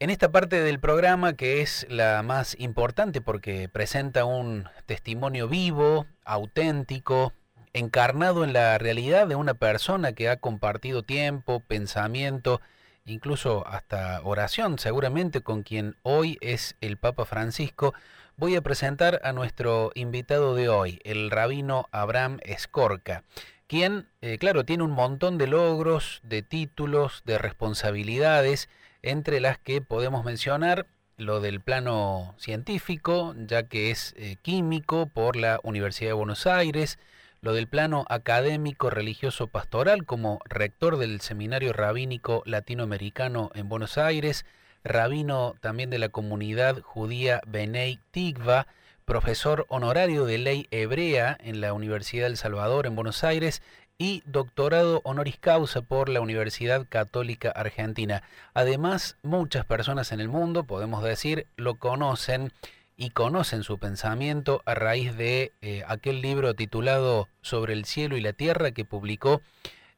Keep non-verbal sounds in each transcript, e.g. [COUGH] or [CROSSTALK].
En esta parte del programa, que es la más importante porque presenta un testimonio vivo, auténtico, encarnado en la realidad de una persona que ha compartido tiempo, pensamiento, incluso hasta oración, seguramente con quien hoy es el Papa Francisco, voy a presentar a nuestro invitado de hoy, el rabino Abraham Escorca, quien, eh, claro, tiene un montón de logros, de títulos, de responsabilidades, entre las que podemos mencionar lo del plano científico, ya que es eh, químico por la Universidad de Buenos Aires, lo del plano académico, religioso, pastoral como rector del Seminario Rabínico Latinoamericano en Buenos Aires, rabino también de la comunidad judía Benei Tigva, profesor honorario de ley hebrea en la Universidad del Salvador en Buenos Aires y doctorado honoris causa por la Universidad Católica Argentina. Además, muchas personas en el mundo, podemos decir, lo conocen y conocen su pensamiento a raíz de eh, aquel libro titulado Sobre el cielo y la tierra que publicó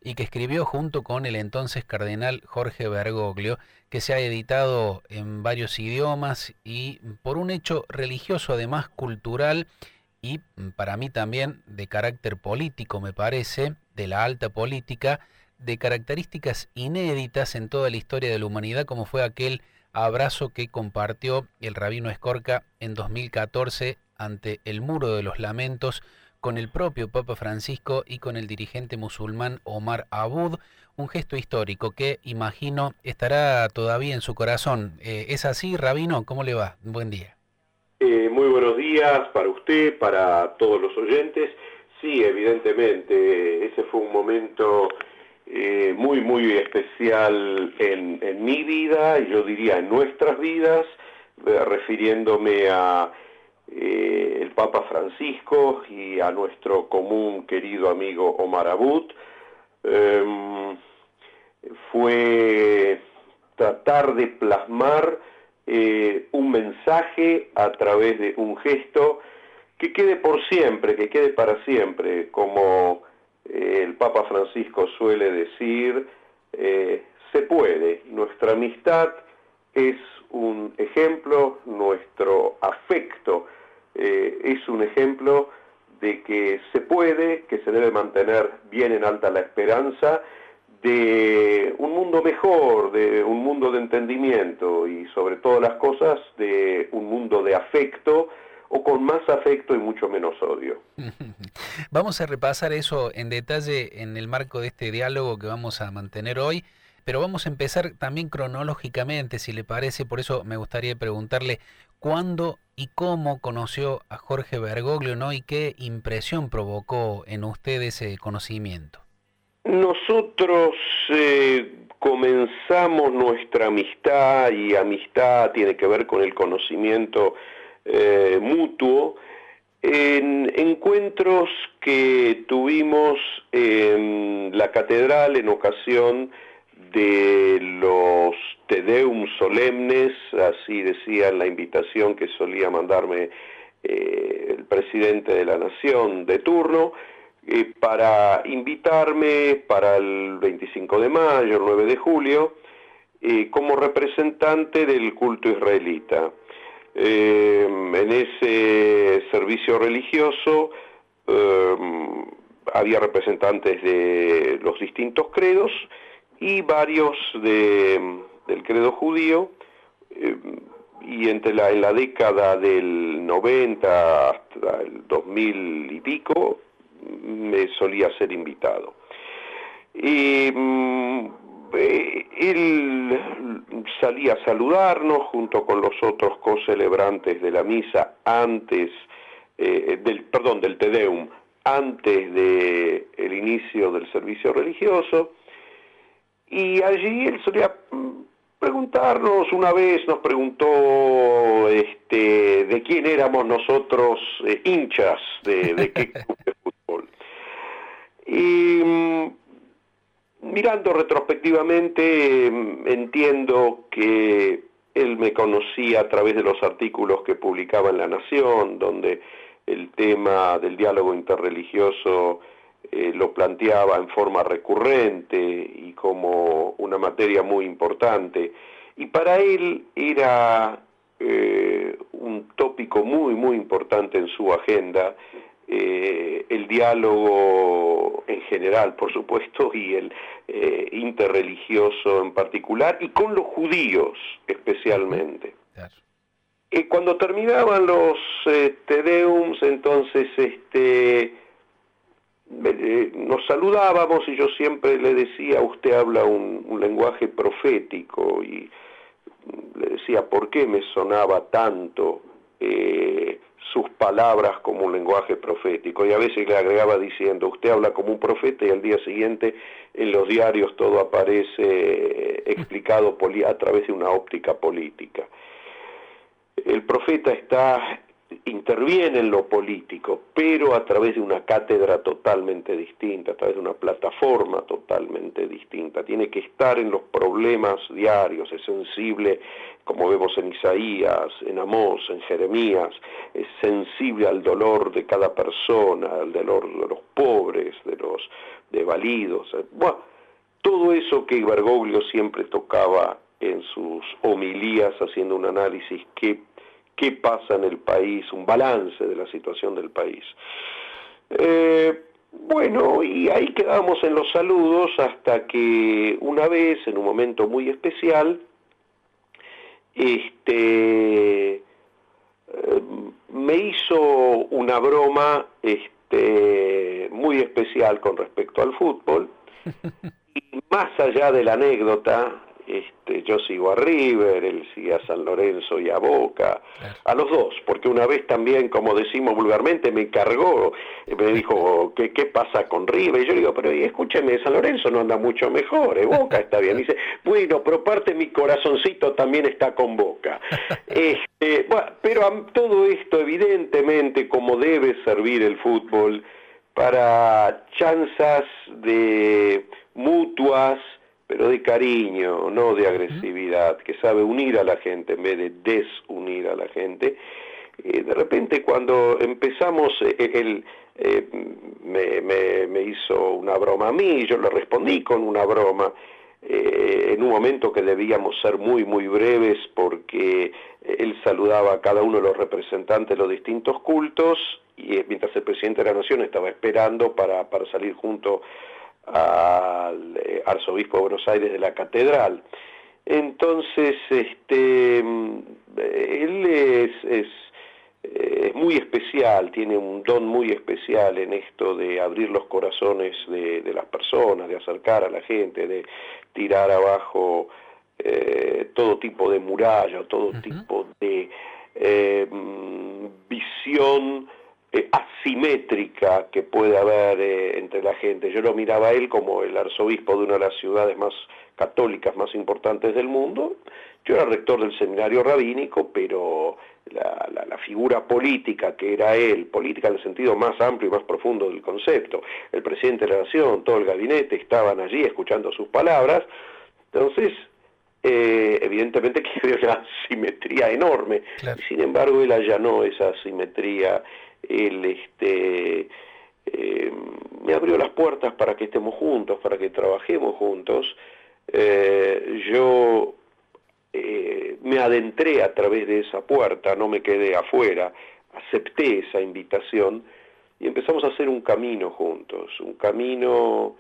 y que escribió junto con el entonces cardenal Jorge Bergoglio, que se ha editado en varios idiomas y por un hecho religioso, además cultural y para mí también de carácter político, me parece, de la alta política, de características inéditas en toda la historia de la humanidad, como fue aquel abrazo que compartió el rabino Escorca en 2014 ante el Muro de los Lamentos con el propio Papa Francisco y con el dirigente musulmán Omar Abud, un gesto histórico que imagino estará todavía en su corazón. Eh, ¿Es así, Rabino? ¿Cómo le va? Buen día. Eh, muy buenos días para usted, para todos los oyentes. Sí, evidentemente, ese fue un momento eh, muy, muy especial en, mi vida, y yo diría en nuestras vidas, refiriéndome a eh, el Papa Francisco y a nuestro común querido amigo Omar Abud, em, fue tratar de plasmar eh, un mensaje a través de un gesto que quede por siempre, que quede para siempre, como eh, el Papa Francisco suele decir, se puede, nuestra amistad es un ejemplo, nuestro afecto eh, es un ejemplo de que se puede, que se debe mantener bien en alta la esperanza de un mundo mejor, de un mundo de entendimiento y sobre todas las cosas de un mundo de afecto o con más afecto y mucho menos odio. [LAUGHS] Vamos a repasar eso en detalle en el marco de este diálogo que vamos a mantener hoy. Pero vamos a empezar también cronológicamente, si le parece, por eso me gustaría preguntarle cuándo y cómo conoció a Jorge Bergoglio. Y qué impresión provocó en usted ese conocimiento. Nosotros eh, comenzamos nuestra amistad y amistad tiene que ver con el conocimiento eh, mutuo en encuentros que tuvimos en la catedral en ocasión de los Tedeum solemnes, así decía en la invitación que solía mandarme eh, el presidente de la Nación de turno, eh, para invitarme para el 25 de mayo, el 9 de julio, eh, como representante del culto israelita. en ese servicio religioso había representantes de los distintos credos, y varios de, del credo judío, eh, y entre la, en la década del 90 hasta el 2000 y pico, me solía ser invitado. Y mm, eh, él salía a saludarnos junto con los otros co-celebrantes de la misa antes, eh, del, perdón, del Tedeum, antes del el inicio del servicio religioso, y allí él solía mm, preguntarnos, una vez nos preguntó este, de quién éramos nosotros eh, hinchas, de, qué de. Y mm, mirando retrospectivamente mm, entiendo que él me conocía a través de los artículos que publicaba en La Nación, donde el tema del diálogo interreligioso eh, lo planteaba en forma recurrente y como una materia muy importante. Y para él era eh, un tópico muy, muy importante en su agenda, eh, el diálogo en general, por supuesto, y el eh, interreligioso en particular, y con los judíos especialmente. cuando terminaban los Tedeums, entonces este, nos saludábamos y yo siempre le decía, usted habla un lenguaje profético y le decía por qué me sonaba tanto eh, sus palabras como un lenguaje profético y a veces le agregaba diciendo usted habla como un profeta y al día siguiente en los diarios todo aparece eh, explicado a través de una óptica política. El profeta está interviene en lo político, pero a través de una cátedra totalmente distinta, a través de una plataforma totalmente distinta. Tiene que estar en los problemas diarios, es sensible, como vemos en Isaías, en Amós, en Jeremías, es sensible al dolor de cada persona, al dolor de los pobres, de los devalidos. Bueno, todo eso que Bergoglio siempre tocaba en sus homilías haciendo un análisis que qué pasa en el país, un balance de la situación del país. Eh, bueno, y ahí quedamos en los saludos hasta que una vez, en un momento muy especial, este, eh, me hizo una broma este, muy especial con respecto al fútbol. [LAUGHS] Y más allá de la anécdota, este, yo sigo a River, él sigue a San Lorenzo y a Boca, a los dos, porque una vez también, como decimos vulgarmente, me cargó, me dijo, ¿qué, qué pasa con River? Y yo le digo, pero escúcheme, San Lorenzo no anda mucho mejor, ¿eh? Boca está bien. [LAUGHS] dice, bueno, pero parte mi corazoncito también está con Boca. [LAUGHS] Este, pero todo esto, evidentemente, como debe servir el fútbol, para chanzas de mutuas, pero de cariño, no de agresividad, que sabe unir a la gente en vez de desunir a la gente. Eh, de repente cuando empezamos, eh, eh, él me, hizo una broma a mí, yo le respondí con una broma, en un momento que debíamos ser muy, muy breves porque él saludaba a cada uno de los representantes de los distintos cultos y mientras el presidente de la Nación estaba esperando para, para salir junto al eh, arzobispo de Buenos Aires de la catedral. Entonces, este, mm, él es, es, muy especial, tiene un don muy especial en esto de abrir los corazones de, las personas, de acercar a la gente, de tirar abajo eh, todo tipo de muralla, todo tipo de eh, mm, visión eh, asimétrica que puede haber eh, entre la gente. Yo lo miraba a él como el arzobispo de una de las ciudades más católicas más importantes del mundo. Yo era rector del seminario rabínico, pero la, la, figura política que era él, política en el sentido más amplio y más profundo del concepto, el presidente de la nación, todo el gabinete estaban allí escuchando sus palabras, entonces eh, evidentemente [LAUGHS] que había una simetría enorme, sin embargo él allanó esa simetría él este, eh, me abrió las puertas para que estemos juntos, para que trabajemos juntos. Eh, yo eh, me adentré a través de esa puerta, no me quedé afuera, acepté esa invitación y empezamos a hacer un camino juntos, un camino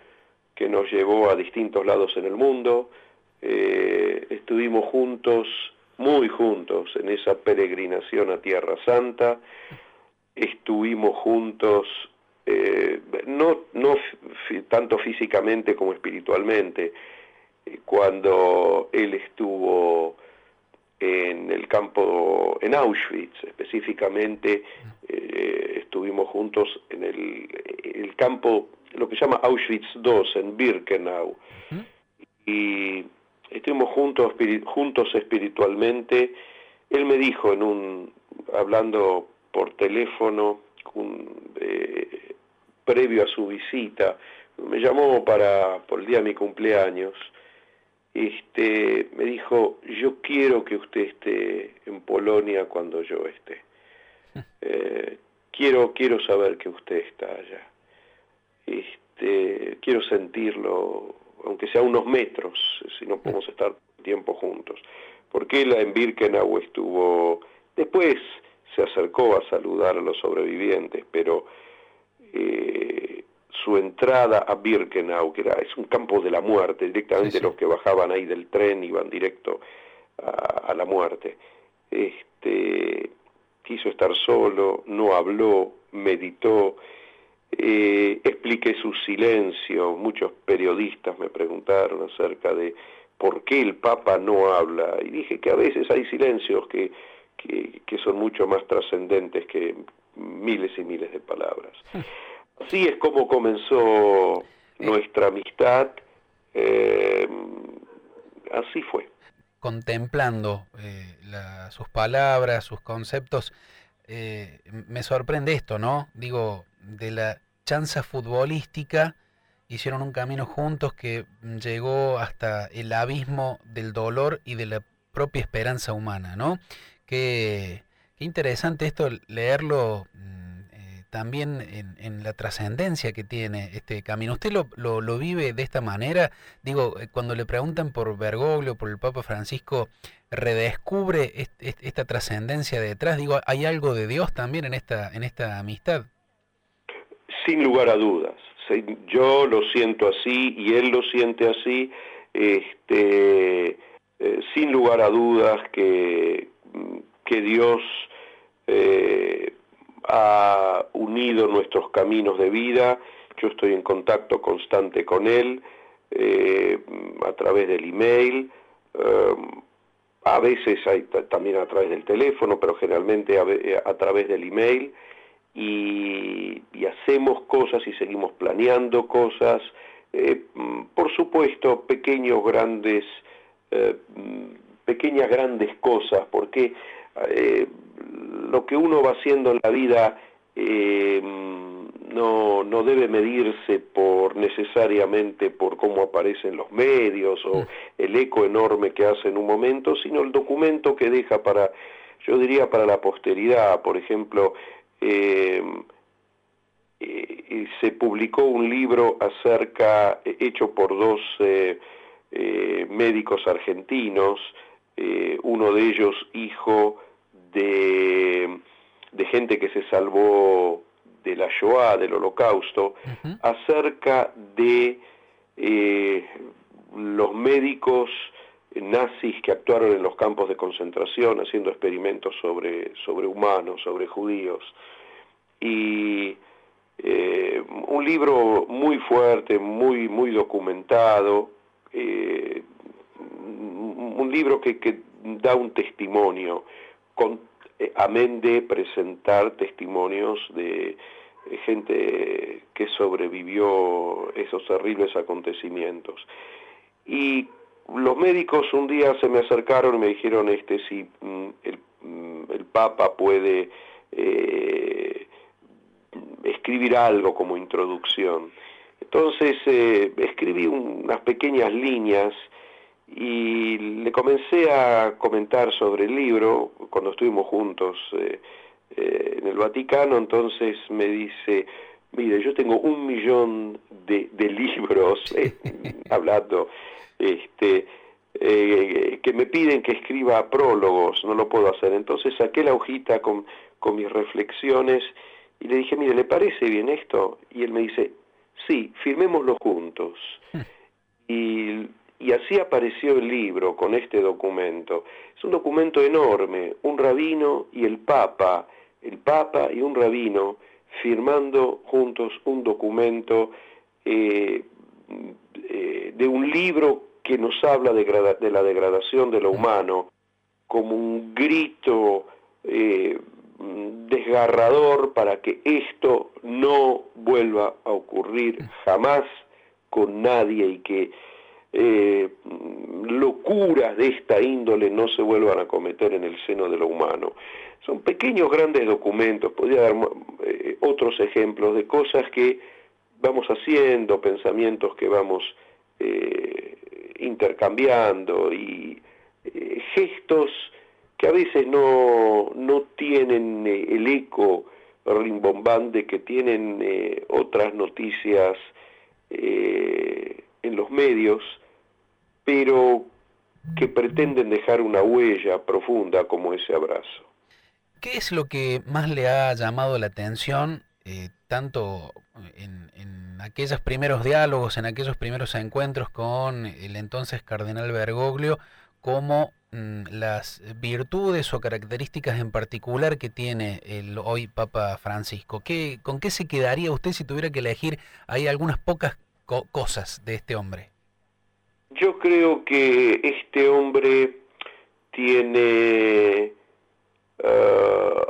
que nos llevó a distintos lados en el mundo. estuvimos juntos, muy juntos, en esa peregrinación a Tierra Santa estuvimos juntos, eh, no, no tanto físicamente como espiritualmente, eh, cuando él estuvo en el campo, en Auschwitz específicamente, eh, estuvimos juntos en el, el, campo, lo que se llama Auschwitz II, en Birkenau, y estuvimos juntos, juntos espiritualmente, él me dijo en un, hablando por teléfono eh, previo a su visita. Me llamó para por el día de mi cumpleaños. Este, me dijo, yo quiero que usted esté en Polonia cuando yo esté. [LAUGHS] Eh, quiero, quiero saber que usted está allá. Este, quiero sentirlo, aunque sea unos metros, si no podemos [LAUGHS] estar tiempo juntos. Porque él en Birkenau estuvo, después se acercó a saludar a los sobrevivientes, pero eh, su entrada a Birkenau, que era, es un campo de la muerte, directamente los que bajaban ahí del tren iban directo a, la muerte. Este, quiso estar solo, no habló, meditó, eh, expliqué su silencio. Muchos periodistas me preguntaron acerca de por qué el Papa no habla. Y dije que a veces hay silencios que, que, son mucho más trascendentes que miles y miles de palabras. Así es como comenzó nuestra amistad. Eh, así fue. Contemplando eh, sus palabras, sus conceptos, eh, me sorprende esto, ¿no? Digo, de la chanza futbolística hicieron un camino juntos que llegó hasta el abismo del dolor y de la propia esperanza humana, ¿no? Qué, qué interesante esto leerlo mm, eh, también en, la trascendencia que tiene este camino. ¿Usted lo, lo, vive de esta manera? Digo, eh, cuando le preguntan por Bergoglio, por el Papa Francisco, redescubre esta trascendencia detrás. Digo, ¿hay algo de Dios también en esta, en esta amistad? Sin lugar a dudas. Yo lo siento así y él lo siente así. Este, eh, sin lugar a dudas que, que Dios eh, ha unido nuestros caminos de vida. Yo estoy en contacto constante con Él eh, a través del email. a veces hay, también a través del teléfono, pero generalmente a través del email y, hacemos cosas y seguimos planeando cosas, eh, por supuesto, pequeños, grandes, eh, pequeñas, grandes cosas, porque eh, lo que uno va haciendo en la vida no, no debe medirse por necesariamente por cómo aparecen los medios o mm. el eco enorme que hace en un momento, sino el documento que deja para, yo diría, para la posteridad. Por ejemplo, eh, eh, se publicó un libro acerca, hecho por dos eh, médicos argentinos, uno de ellos hijo de, de, gente que se salvó de la Shoah, del holocausto, acerca de los médicos nazis que actuaron en los campos de concentración haciendo experimentos sobre, sobre humanos, sobre judíos. Y eh, un libro muy fuerte, muy, muy documentado, eh, un libro que, que, da un testimonio, con, eh, amén de presentar testimonios de gente que sobrevivió esos terribles acontecimientos. Y los médicos un día se me acercaron y me dijeron este si mm, mm, el, Papa puede eh, escribir algo como introducción. Entonces eh, escribí unas pequeñas líneas y le comencé a comentar sobre el libro cuando estuvimos juntos eh, en el Vaticano, entonces me dice, mire, yo tengo un millón de, de libros [LAUGHS] hablando este, eh, que me piden que escriba prólogos, no lo puedo hacer. Entonces saqué la hojita con, con mis reflexiones y le dije, mire, ¿le parece bien esto? Y él me dice, sí, firmémoslo juntos. y, y así apareció el libro con este documento. Es un documento enorme, un rabino y el papa, el papa y un rabino firmando juntos un documento eh, eh, de un libro que nos habla de, la degradación de lo humano como un grito eh, desgarrador para que esto no vuelva a ocurrir jamás con nadie y que eh, locuras de esta índole no se vuelvan a cometer en el seno de lo humano. Son pequeños, grandes documentos, podría dar otros ejemplos de cosas que vamos haciendo, pensamientos que vamos eh, intercambiando y eh, gestos que a veces no, no tienen eh, el eco rimbombante que tienen otras noticias los medios, pero que pretenden dejar una huella profunda como ese abrazo. ¿Qué es lo que más le ha llamado la atención, eh, tanto en, aquellos primeros diálogos, en aquellos primeros encuentros con el entonces cardenal Bergoglio, como mm, las virtudes o características en particular que tiene el hoy Papa Francisco? ¿Qué, ¿Con qué se quedaría usted si tuviera que elegir? Hay algunas pocas cosas de este hombre. Yo creo que este hombre tiene uh,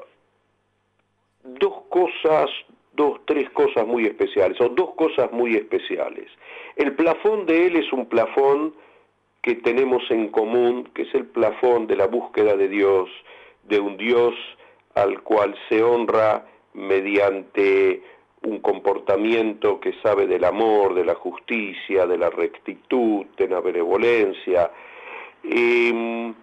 dos cosas, dos, tres cosas muy especiales, o dos cosas muy especiales. El plafón de él es un plafón que tenemos en común, que es el plafón de la búsqueda de Dios, de un Dios al cual se honra mediante un comportamiento que sabe del amor, de la justicia, de la rectitud, de la benevolencia. Em,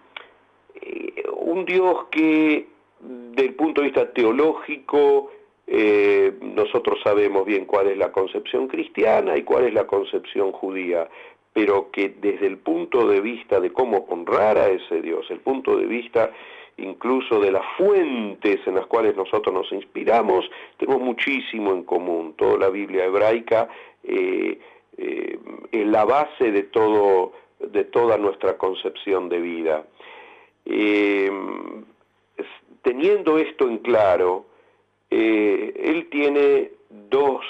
eh, un Dios que, del punto de vista teológico, eh, nosotros sabemos bien cuál es la concepción cristiana y cuál es la concepción judía, pero que desde el punto de vista de cómo honrar a ese Dios, el punto de vista incluso de las fuentes en las cuales nosotros nos inspiramos, tenemos muchísimo en común. Toda la Biblia hebraica eh, eh, es la base de, todo, de toda nuestra concepción de vida. Eh, teniendo esto en claro, él tiene dos,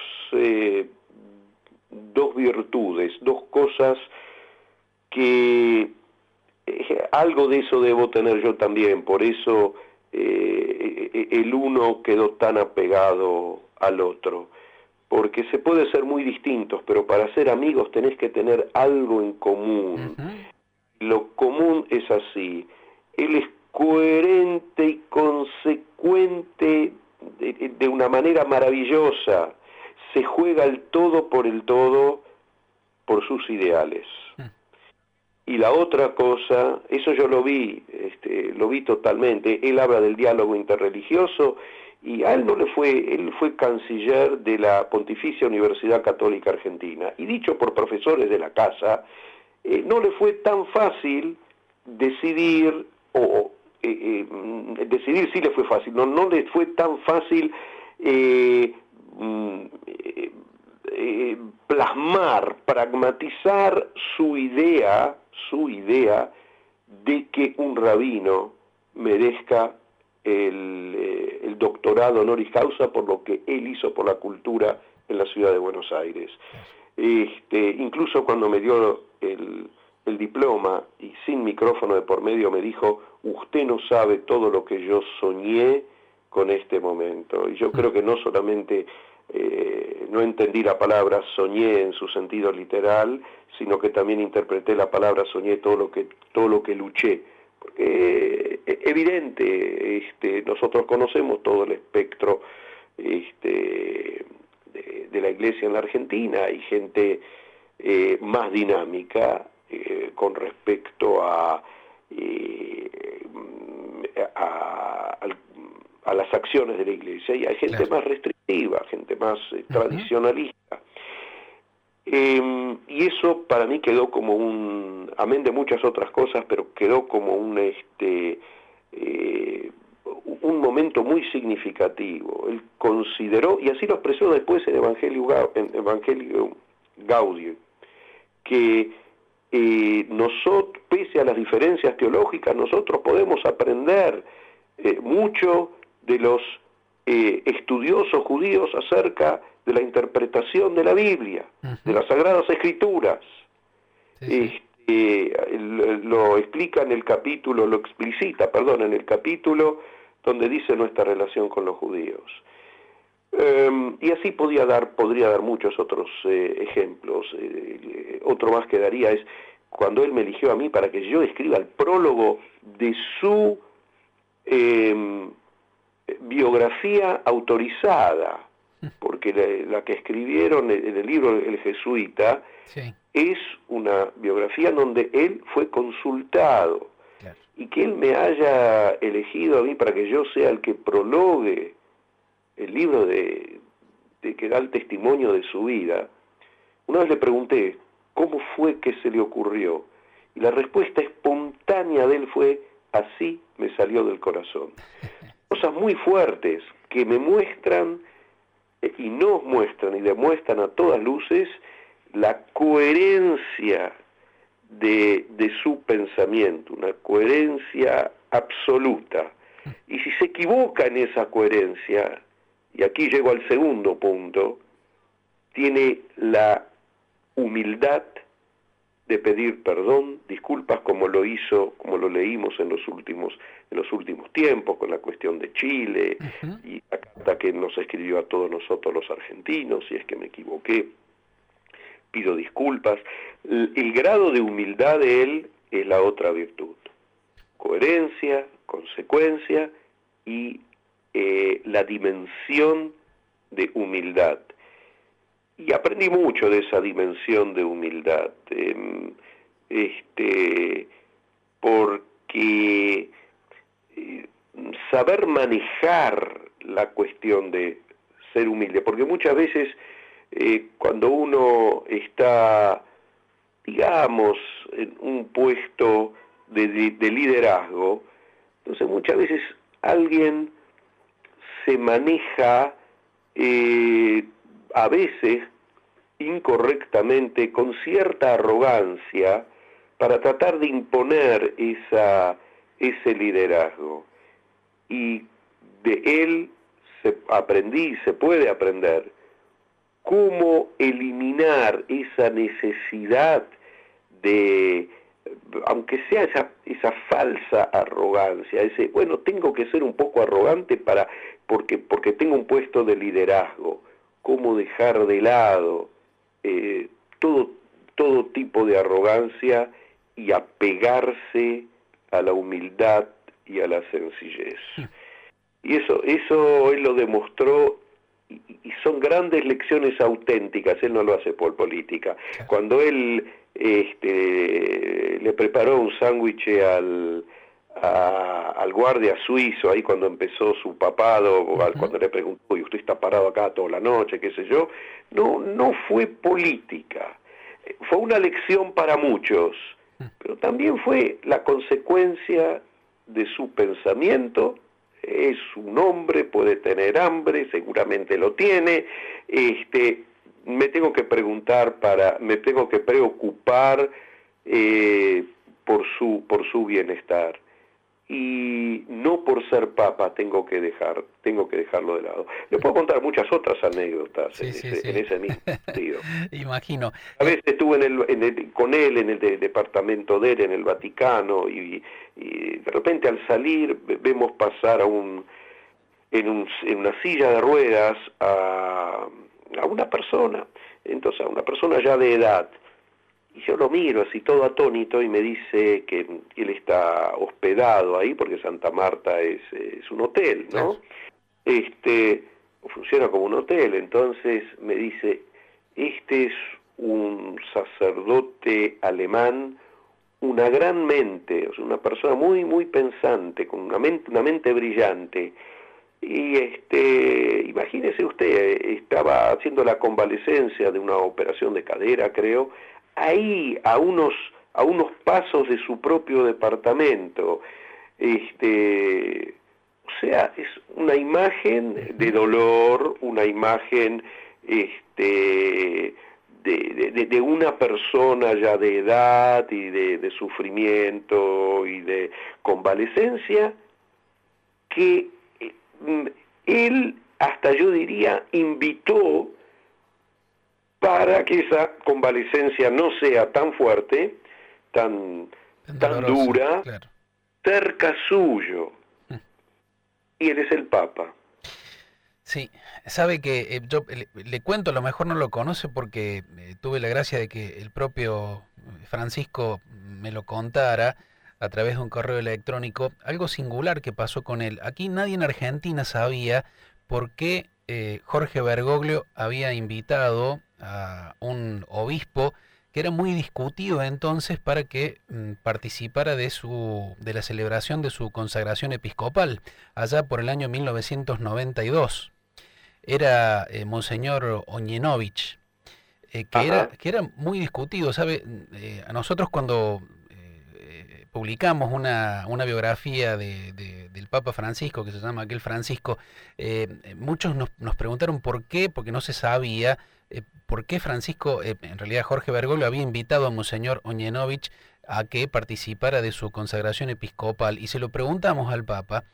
dos virtudes, dos cosas que eh, algo de eso debo tener yo también, por eso eh, e, e, el uno quedó tan apegado al otro, porque se puede ser muy distintos, pero para ser amigos tenés que tener algo en común. Lo común es así, él es coherente y consecuente de una manera maravillosa, se juega el todo por el todo por sus ideales. Y la otra cosa, eso yo lo vi, este, lo vi totalmente, él habla del diálogo interreligioso y a él no le fue, él fue canciller de la Pontificia Universidad Católica Argentina. Y dicho por profesores de la casa, eh, no le fue tan fácil decidir, o eh, eh, decidir sí le fue fácil, no, no le fue tan fácil mm, plasmar, pragmatizar su idea su idea de que un rabino merezca el, eh, doctorado honoris causa por lo que él hizo por la cultura en la ciudad de Buenos Aires. Este, incluso cuando me dio el, el diploma y sin micrófono de por medio me dijo, usted no sabe todo lo que yo soñé con este momento. Y yo creo que no solamente eh, no entendí la palabra soñé en su sentido literal, sino que también interpreté la palabra soñé todo lo que, todo lo que luché. Porque eh, evidente, este, nosotros conocemos todo el espectro este, de, la iglesia en la Argentina, hay gente eh, más dinámica con respecto a, a, a, las acciones de la iglesia. Y hay gente más restrictiva gente más eh, tradicionalista. Em, y eso para mí quedó como un, amén de muchas otras cosas, pero quedó como un, este, eh, un momento muy significativo. Él consideró, y así lo expresó después en Evangelio, en Evangelio Gaudio, que eh, nosotros, pese a las diferencias teológicas, nosotros podemos aprender mucho de los eh, estudiosos judíos acerca de la interpretación de la Biblia, de las Sagradas Escrituras. Este, lo explica en el capítulo, lo explicita, perdón, en el capítulo donde dice nuestra relación con los judíos. Em, y así podía dar, podría dar muchos otros eh, ejemplos. Eh, otro más que daría es cuando él me eligió a mí para que yo escriba el prólogo de su em, biografía autorizada, porque la, que escribieron en el libro El Jesuita es una biografía donde él fue consultado y que él me haya elegido a mí para que yo sea el que prologue el libro de, de que da el testimonio de su vida. Una vez le pregunté cómo fue que se le ocurrió Y la respuesta espontánea de él fue, así me salió del corazón. [LAUGHS] Cosas muy fuertes que me muestran eh, y nos muestran y demuestran a todas luces la coherencia de, de su pensamiento, una coherencia absoluta. Y si se equivoca en esa coherencia, y aquí llego al segundo punto, tiene la humildad de pedir perdón, disculpas como lo hizo, como lo leímos en los últimos, en los últimos tiempos, con la cuestión de Chile, y la carta que nos escribió a todos nosotros los argentinos, si es que me equivoqué, pido disculpas. El, grado de humildad de él es la otra virtud. Coherencia, consecuencia y eh, la dimensión de humildad y aprendí mucho de esa dimensión de humildad, em, este, porque eh, saber manejar la cuestión de ser humilde, porque muchas veces eh, cuando uno está, digamos, en un puesto de, liderazgo, entonces muchas veces alguien se maneja eh, a veces incorrectamente, con cierta arrogancia, para tratar de imponer esa, ese liderazgo. Y de él se aprendí, se puede aprender, cómo eliminar esa necesidad de, aunque sea esa, falsa arrogancia, ese, bueno, tengo que ser un poco arrogante para, porque tengo un puesto de liderazgo cómo dejar de lado eh, todo, todo tipo de arrogancia y apegarse a la humildad y a la sencillez. Y eso, eso él lo demostró y, son grandes lecciones auténticas, él no lo hace por política. Cuando él este, le preparó un sándwich al, al guardia suizo, ahí cuando empezó su papado, cuando le preguntó, y usted está parado acá toda la noche, qué sé yo, no, no fue política, fue una lección para muchos, pero también fue la consecuencia de su pensamiento, es un hombre, puede tener hambre, seguramente lo tiene, este, me tengo que preguntar para, me tengo que preocupar eh, por su, por su bienestar y no por ser papa tengo que dejar tengo que dejarlo de lado. Le puedo contar muchas otras anécdotas en, ese, mismo [LAUGHS] sentido. Imagino. A veces estuve en el, con él en el departamento de él en el Vaticano y, de repente al salir vemos pasar a un en, un, en una silla de ruedas a, a una persona, entonces a una persona ya de edad y yo lo miro así todo atónito y me dice que él está hospedado ahí porque Santa Marta es, un hotel, ¿no? Este, funciona como un hotel, entonces me dice, este es un sacerdote alemán, una gran mente, o sea, una persona muy, muy pensante, con una mente, una mente brillante. Y este, imagínese usted, estaba haciendo la convalecencia de una operación de cadera, creo, ahí a unos, a unos pasos de su propio departamento. Este, o sea, es una imagen de dolor, una imagen este, de, de, una persona ya de edad y de, de, sufrimiento y de convalecencia, que mm, él, hasta yo diría, invitó para que esa convalecencia no sea tan fuerte, tan, tan dura, cerca suyo. Mm. Y él es el Papa. Sí, sabe que eh, yo le, cuento, a lo mejor no lo conoce porque eh, tuve la gracia de que el propio Francisco me lo contara a través de un correo electrónico, algo singular que pasó con él. Aquí nadie en Argentina sabía por qué eh, Jorge Bergoglio había invitado a un obispo que era muy discutido entonces para que mm, participara de, su, de la celebración de su consagración episcopal, allá por el año 1992. Era eh, Monseñor Oñenovich, eh, que, era, que era muy discutido, ¿sabe? Eh, a nosotros cuando publicamos una, una biografía de, del Papa Francisco que se llama aquel Francisco, muchos nos, nos, preguntaron por qué, porque no se sabía por qué Francisco, en realidad Jorge Bergoglio había invitado a Monseñor Oñenovich a que participara de su consagración episcopal y se lo preguntamos al Papa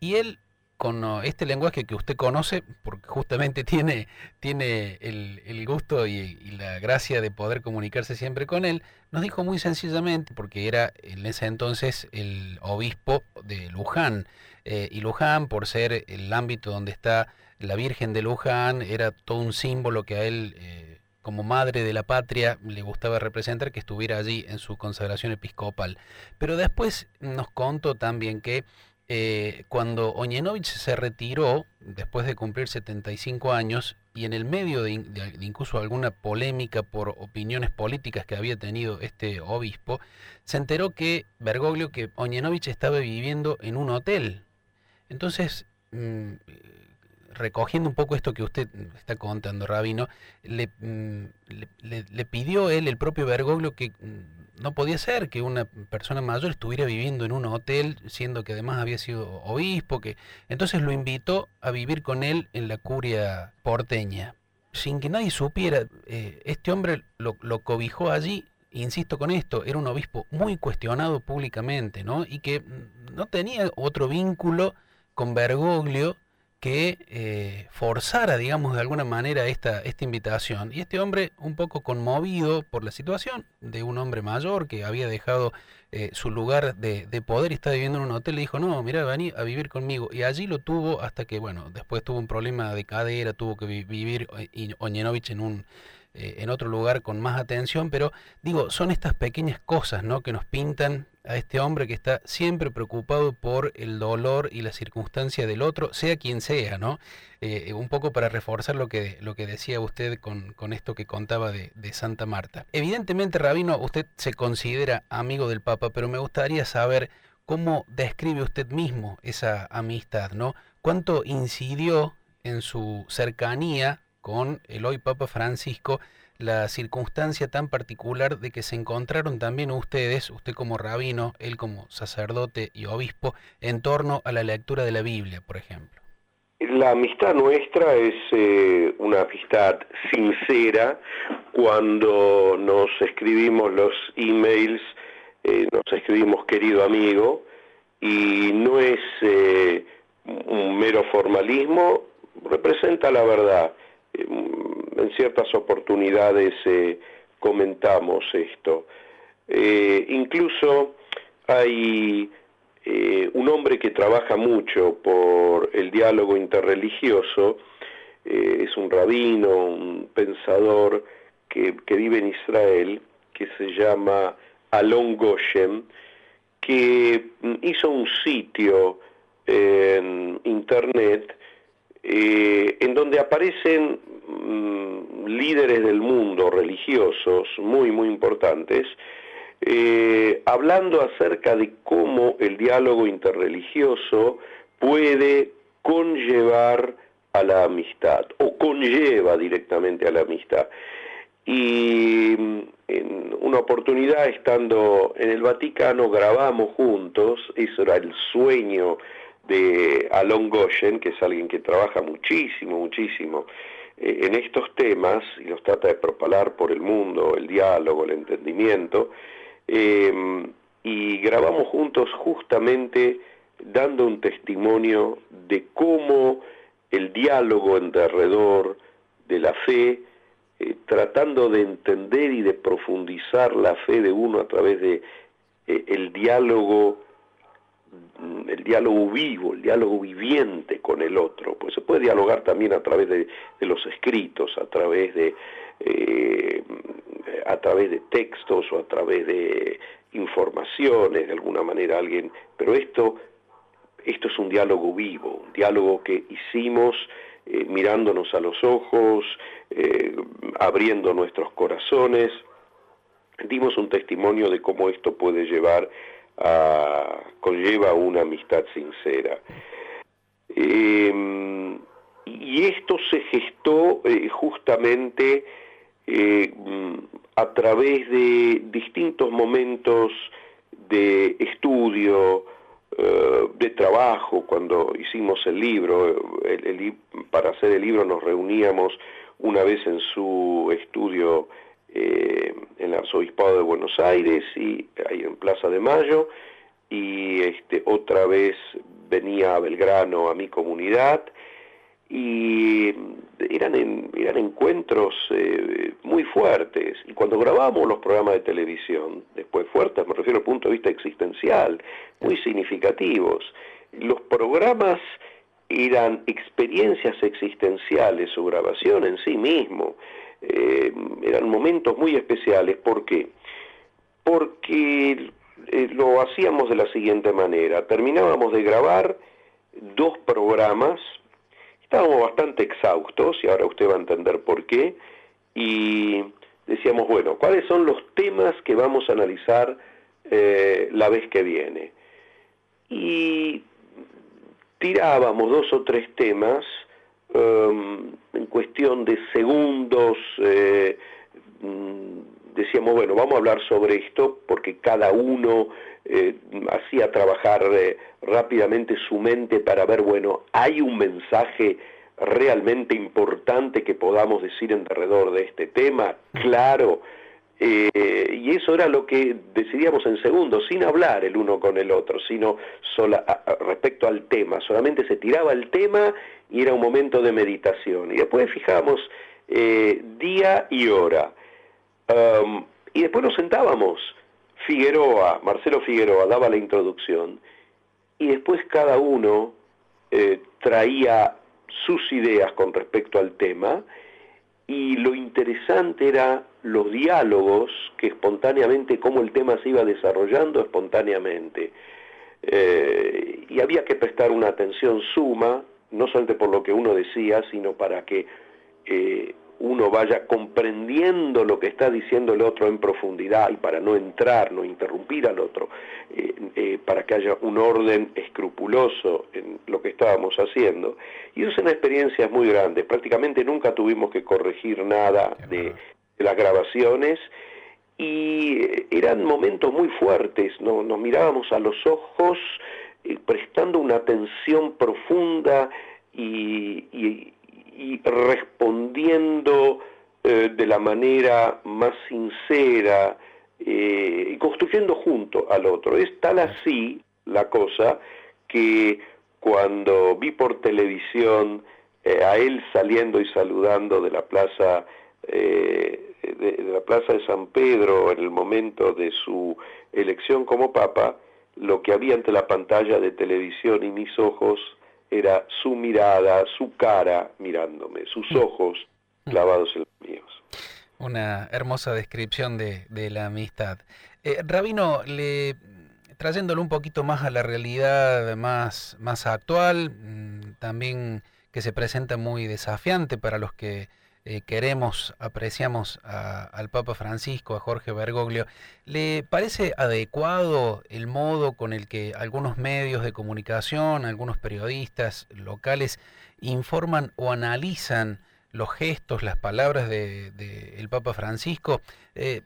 y él con este lenguaje que usted conoce, porque justamente [LAUGHS] tiene, tiene el, gusto y, la gracia de poder comunicarse siempre con él, nos dijo muy sencillamente, porque era en ese entonces el obispo de Luján, eh, y Luján, por ser el ámbito donde está la Virgen de Luján, era todo un símbolo que a él, eh, como madre de la patria, le gustaba representar, que estuviera allí en su consagración episcopal. Pero después nos contó también que eh, cuando Oñenovich se retiró, después de cumplir 75 años, y en el medio de, incluso alguna polémica por opiniones políticas que había tenido este obispo, se enteró que Bergoglio, que Oñenovich estaba viviendo en un hotel. Entonces, mm, recogiendo un poco esto que usted está contando, Rabino, le, mm, pidió él, el propio Bergoglio, que mm, no podía ser que una persona mayor estuviera viviendo en un hotel, siendo que además había sido obispo, que entonces lo invitó a vivir con él en la curia porteña. Sin que nadie supiera, eh, este hombre lo, lo cobijó allí insisto con esto, era un obispo muy cuestionado públicamente, ¿no? Y que mm, no tenía otro vínculo con Bergoglio que eh, forzara, digamos, de alguna manera esta, esta invitación. Y este hombre, un poco conmovido por la situación de un hombre mayor que había dejado eh, su lugar de, poder y está viviendo en un hotel, le dijo, no, mira, vení a vivir conmigo. Y allí lo tuvo hasta que, bueno, después tuvo un problema de cadera, tuvo que vivir eh, Oñenovich en un eh, en otro lugar con más atención, pero digo, son estas pequeñas cosas ¿no? que nos pintan a este hombre que está siempre preocupado por el dolor y la circunstancia del otro, sea quien sea, ¿no? Eh, un poco para reforzar lo que, lo que decía usted con, con esto que contaba de, de, Santa Marta. Evidentemente, Rabino, usted se considera amigo del Papa, pero me gustaría saber cómo describe usted mismo esa amistad, ¿no? ¿Cuánto incidió en su cercanía con el hoy Papa Francisco la circunstancia tan particular de que se encontraron también ustedes, usted como rabino, él como sacerdote y obispo, en torno a la lectura de la Biblia, por ejemplo. La amistad nuestra es eh, una amistad sincera cuando nos escribimos los emails, eh, nos escribimos querido amigo, y no es eh, un mero formalismo, representa la verdad en ciertas oportunidades eh, comentamos esto. Eh, incluso hay eh, un hombre que trabaja mucho por el diálogo interreligioso, es un rabino, un pensador que, que, vive en Israel, que se llama Alon Goshen, que hizo un sitio en internet en donde aparecen Mm, líderes del mundo religiosos muy, muy importantes, eh, hablando acerca de cómo el diálogo interreligioso puede conllevar a la amistad o conlleva directamente a la amistad. Y mm, en una oportunidad, estando en el Vaticano, grabamos juntos, eso era el sueño de Alon Goshen, que es alguien que trabaja muchísimo, muchísimo eh, en estos temas, y los trata de propalar por el mundo, el diálogo, el entendimiento, em, y grabamos juntos justamente dando un testimonio de cómo el diálogo en derredor de la fe, eh, tratando de entender y de profundizar la fe de uno a través de eh, el diálogo el diálogo vivo, el diálogo viviente con el otro, pues se puede dialogar también a través de, los escritos, a través de eh, a través de textos o a través de informaciones, de alguna manera alguien, pero esto esto es un diálogo vivo, un diálogo que hicimos eh, mirándonos a los ojos, eh, abriendo nuestros corazones, dimos un testimonio de cómo esto puede llevar conlleva una amistad sincera. Em, y esto se gestó eh, justamente eh, a través de distintos momentos de estudio, eh, de trabajo, cuando hicimos el libro, para hacer el libro nos reuníamos una vez en su estudio eh, en el Arzobispado de Buenos Aires y ahí en Plaza de Mayo, y este, otra vez venía a Belgrano a mi comunidad, y eran, eran encuentros eh, muy fuertes. Y cuando grabábamos los programas de televisión, después fuertes, me refiero al punto de vista existencial, muy significativos, los programas eran experiencias existenciales, su grabación en sí mismo, eh, eran momentos muy especiales. ¿Por qué? Porque eh, lo hacíamos de la siguiente manera, terminábamos de grabar dos programas, Estábamos bastante exhaustos, y ahora usted va a entender por qué, y decíamos, bueno, ¿cuáles son los temas que vamos a analizar eh, la vez que viene? Y tirábamos dos o tres temas um, en cuestión de segundos, eh, mm, decíamos, bueno, vamos a hablar sobre esto porque cada uno eh, hacía trabajar eh, rápidamente su mente para ver, bueno, hay un mensaje realmente importante que podamos decir en alrededor de este tema, claro, eh, y eso era lo que decidíamos en segundos, sin hablar el uno con el otro, sino sola, respecto al tema, solamente se tiraba el tema y era un momento de meditación, y después fijamos día y hora, um, y después nos sentábamos, Figueroa, Marcelo Figueroa, daba la introducción. Y después cada uno eh, traía sus ideas con respecto al tema. Y lo interesante era los diálogos que espontáneamente, cómo el tema se iba desarrollando espontáneamente. Eh, y había que prestar una atención suma, no solamente por lo que uno decía, sino para que eh, uno vaya comprendiendo lo que está diciendo el otro en profundidad y para no entrar, no interrumpir al otro, eh, para que haya un orden escrupuloso en lo que estábamos haciendo. Y eso es una experiencia muy grande. Prácticamente nunca tuvimos que corregir nada de, las grabaciones y eh, eran momentos muy fuertes, ¿no? nos mirábamos a los ojos prestando una atención profunda y, respondiendo eh, de la manera más sincera eh, y construyendo junto al otro. Es tal así la cosa que cuando vi por televisión eh, a él saliendo y saludando de la plaza de, de, la plaza de San Pedro en el momento de su elección como papa, lo que había ante la pantalla de televisión y mis ojos era su mirada, su cara mirándome, sus mm. ojos clavados en los míos. Una hermosa descripción de, la amistad. Eh, Rabino, le, trayéndolo un poquito más a la realidad más, más actual, mm, también que se presenta muy desafiante para los que eh, queremos, apreciamos al Papa Francisco, a Jorge Bergoglio, ¿le parece adecuado el modo con el que algunos medios de comunicación, algunos periodistas locales informan o analizan los gestos, las palabras del de, Papa Francisco? Eh,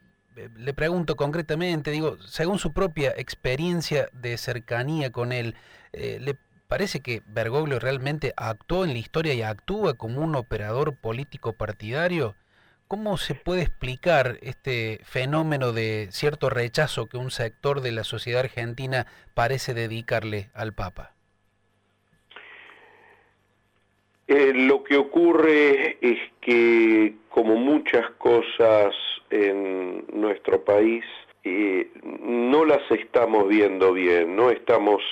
le pregunto concretamente, digo, según su propia experiencia de cercanía con él, eh, ¿le parece que Bergoglio realmente actuó en la historia y actúa como un operador político partidario. ¿Cómo se puede explicar este fenómeno de cierto rechazo que un sector de la sociedad argentina parece dedicarle al Papa? Eh, lo que ocurre es que, como muchas cosas en nuestro país, eh, no las estamos viendo bien, no estamos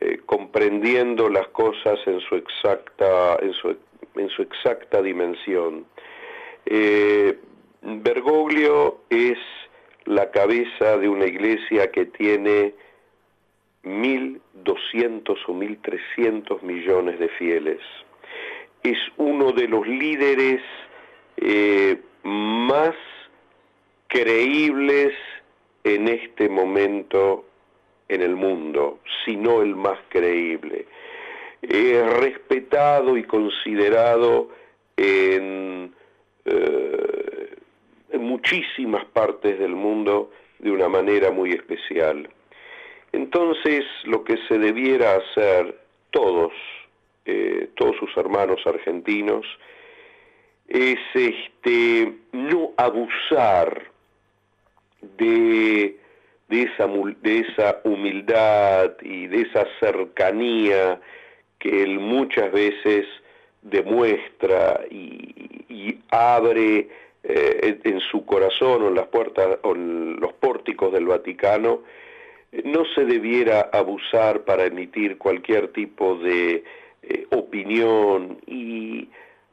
eh, comprendiendo las cosas en su exacta, en su, en su exacta dimensión. Eh, Bergoglio es la cabeza de una iglesia que tiene 1.200 o 1.300 millones de fieles. Es uno de los líderes eh, más creíbles en este momento en el mundo, sino el más creíble. Es respetado y considerado en, eh, en muchísimas partes del mundo de una manera muy especial. Entonces, lo que se debiera hacer todos, eh, todos sus hermanos argentinos, es este, no abusar de, de, esa, humildad y de esa cercanía que él muchas veces demuestra y, abre eh, en su corazón o en las puertas o en los pórticos del Vaticano, no se debiera abusar para emitir cualquier tipo de eh, opinión y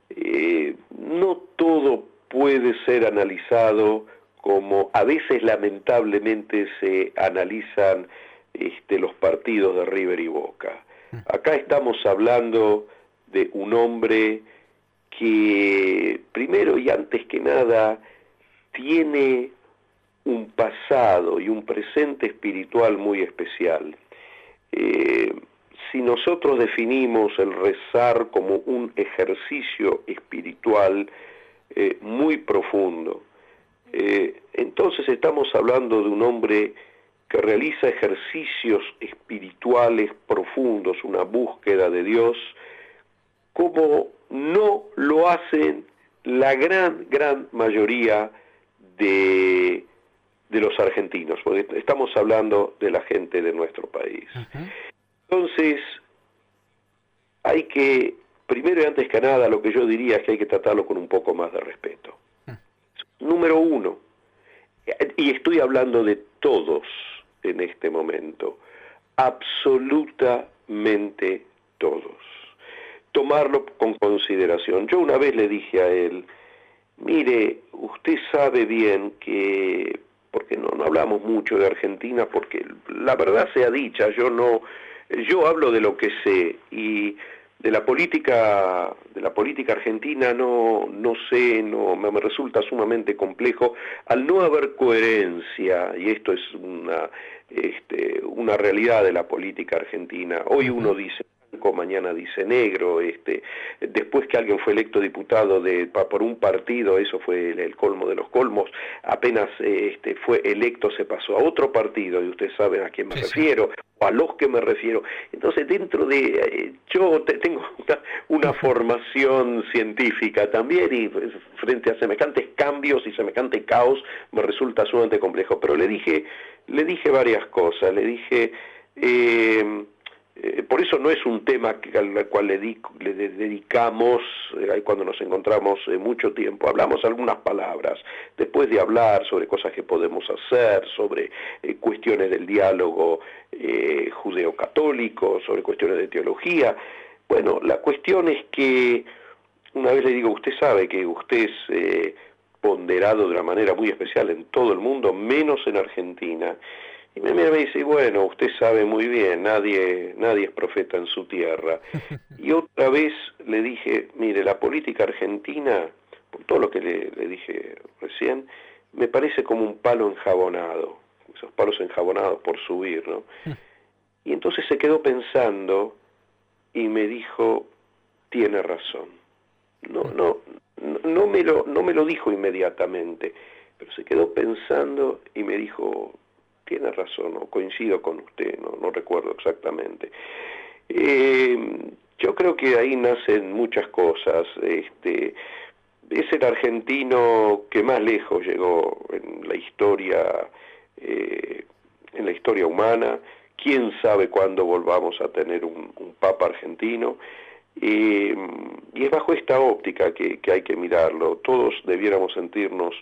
eh, no todo puede ser analizado como a veces lamentablemente se analizan este, los partidos de River y Boca. Mm. Acá estamos hablando de un hombre que primero y antes que nada tiene un pasado y un presente espiritual muy especial. Eh, si nosotros definimos el rezar como un ejercicio espiritual eh, muy profundo, eh, entonces estamos hablando de un hombre que realiza ejercicios espirituales profundos, una búsqueda de Dios, como no lo hacen la gran, gran mayoría de, de los argentinos, porque estamos hablando de la gente de nuestro país. Entonces, hay que, primero y antes que nada, lo que yo diría es que hay que tratarlo con un poco más de respeto. Número uno, y estoy hablando de todos en este momento, absolutamente todos. Tomarlo con consideración. Yo una vez le dije a él, mire, usted sabe bien que, porque no, no hablamos mucho de Argentina, porque la verdad sea dicha, yo no, yo hablo de lo que sé y de la política de la política argentina no no sé no me, resulta sumamente complejo al no haber coherencia y esto es una este, una realidad de la política argentina. Hoy uno dice mañana dice negro, este, después que alguien fue electo diputado de, por un partido, eso fue el, colmo de los colmos, apenas este, fue electo se pasó a otro partido, y ustedes saben a quién me refiero, o a los que me refiero. Entonces, dentro de, eh, yo tengo una, [LAUGHS] formación científica también, y pues, frente a semejantes cambios y semejante caos, me resulta sumamente complejo, pero le dije, le dije varias cosas, le dije, eh, eh, por eso no es un tema al cual le, dedicamos, eh, cuando nos encontramos eh, mucho tiempo, hablamos algunas palabras, después de hablar sobre cosas que podemos hacer, sobre cuestiones del diálogo judeo-católico, sobre cuestiones de teología, bueno, la cuestión es que, una vez le digo, usted sabe que usted es ponderado de una manera muy especial en todo el mundo, menos en Argentina, y me mira y me dice, bueno, usted sabe muy bien, nadie, nadie es profeta en su tierra. [LAUGHS] Y otra vez le dije, mire, la política argentina, por todo lo que le, dije recién, me parece como un palo enjabonado, esos palos enjabonados por subir, ¿no? [LAUGHS] Y entonces se quedó pensando y me dijo, tiene razón. No, no, no me lo, no me lo dijo inmediatamente, pero se quedó pensando y me dijo, tiene razón, o coincido con usted, no, no recuerdo exactamente. Eh, yo creo que ahí nacen muchas cosas. Este, es el argentino que más lejos llegó en la historia, eh, en la historia humana. Quién sabe cuándo volvamos a tener un, papa argentino. y es bajo esta óptica que, que hay que mirarlo. Todos debiéramos sentirnos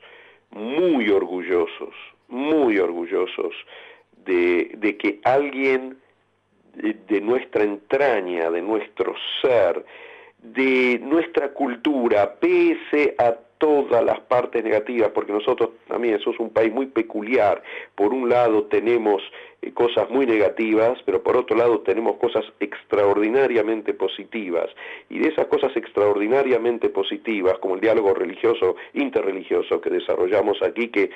muy orgullosos, muy orgullosos de, que alguien de, nuestra entraña, de nuestro ser, de nuestra cultura, pese a todas las partes negativas, porque nosotros también somos un país muy peculiar. Por un lado tenemos eh, cosas muy negativas, pero por otro lado tenemos cosas extraordinariamente positivas. Y de esas cosas extraordinariamente positivas, como el diálogo religioso, interreligioso que desarrollamos aquí, que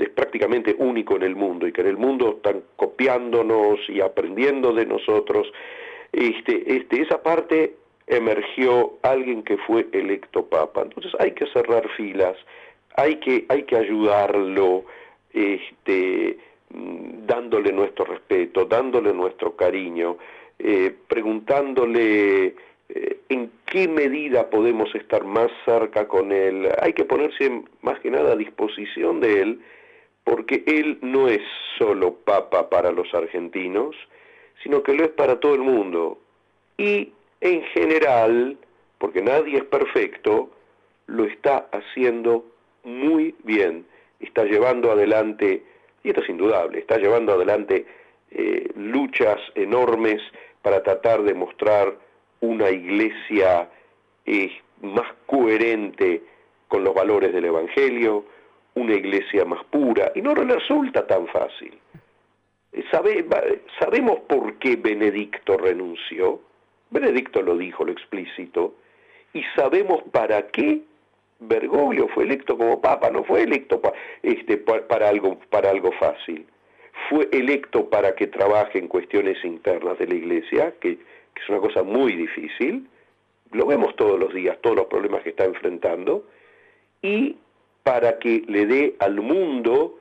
es prácticamente único en el mundo y que en el mundo están copiándonos y aprendiendo de nosotros. Este, este, esa parte emergió alguien que fue electo papa. Entonces hay que cerrar filas, hay que, hay que ayudarlo, este, mm, dándole nuestro respeto, dándole nuestro cariño, eh, preguntándole eh, en qué medida podemos estar más cerca con él. Hay que ponerse más que nada a disposición de él, porque él no es solo papa para los argentinos, sino que lo es para todo el mundo. Y en general, porque nadie es perfecto, lo está haciendo muy bien. Está llevando adelante, y esto es indudable, está llevando adelante eh, luchas enormes para tratar de mostrar una iglesia eh, más coherente con los valores del Evangelio, una iglesia más pura, y no resulta tan fácil. Eh, sabemos por qué Benedicto renunció, Benedicto lo dijo, lo explícito, y sabemos para qué Bergoglio fue electo como papa, no fue electo este, para, algo, para algo fácil, fue electo para que trabaje en cuestiones internas de la iglesia, que, que es una cosa muy difícil, lo vemos todos los días, todos los problemas que está enfrentando, y para que le dé al mundo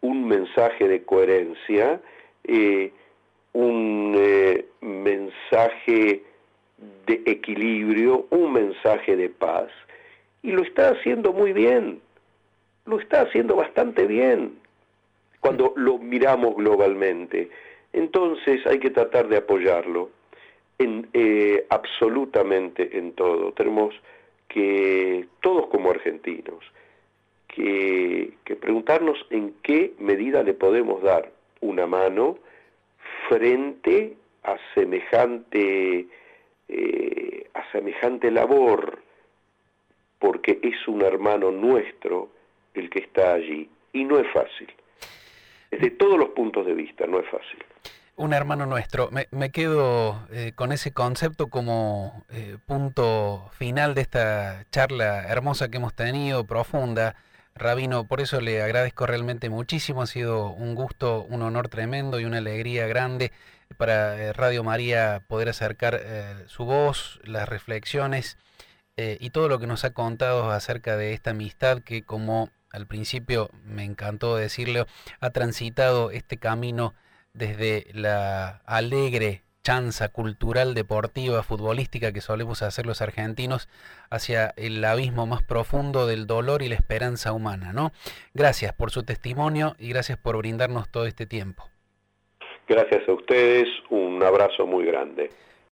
un mensaje de coherencia, eh, un eh, mensaje de equilibrio, un mensaje de paz, y lo está haciendo muy bien, lo está haciendo bastante bien cuando lo miramos globalmente. Entonces hay que tratar de apoyarlo eh, absolutamente en todo. Tenemos que, todos como argentinos, que, preguntarnos en qué medida le podemos dar una mano frente a semejante, eh, a semejante labor, porque es un hermano nuestro el que está allí, y no es fácil. Desde todos los puntos de vista, no es fácil un hermano nuestro. Me, quedo eh, con ese concepto como eh, punto final de esta charla hermosa que hemos tenido, profunda. Rabino, por eso le agradezco realmente muchísimo. Ha sido un gusto, un honor tremendo y una alegría grande para eh, Radio María poder acercar su voz, las reflexiones y todo lo que nos ha contado acerca de esta amistad que, como al principio me encantó decirle, ha transitado este camino desde la alegre chanza cultural, deportiva, futbolística que solemos hacer los argentinos hacia el abismo más profundo del dolor y la esperanza humana, ¿no? Gracias por su testimonio y gracias por brindarnos todo este tiempo. Gracias a ustedes, un abrazo muy grande.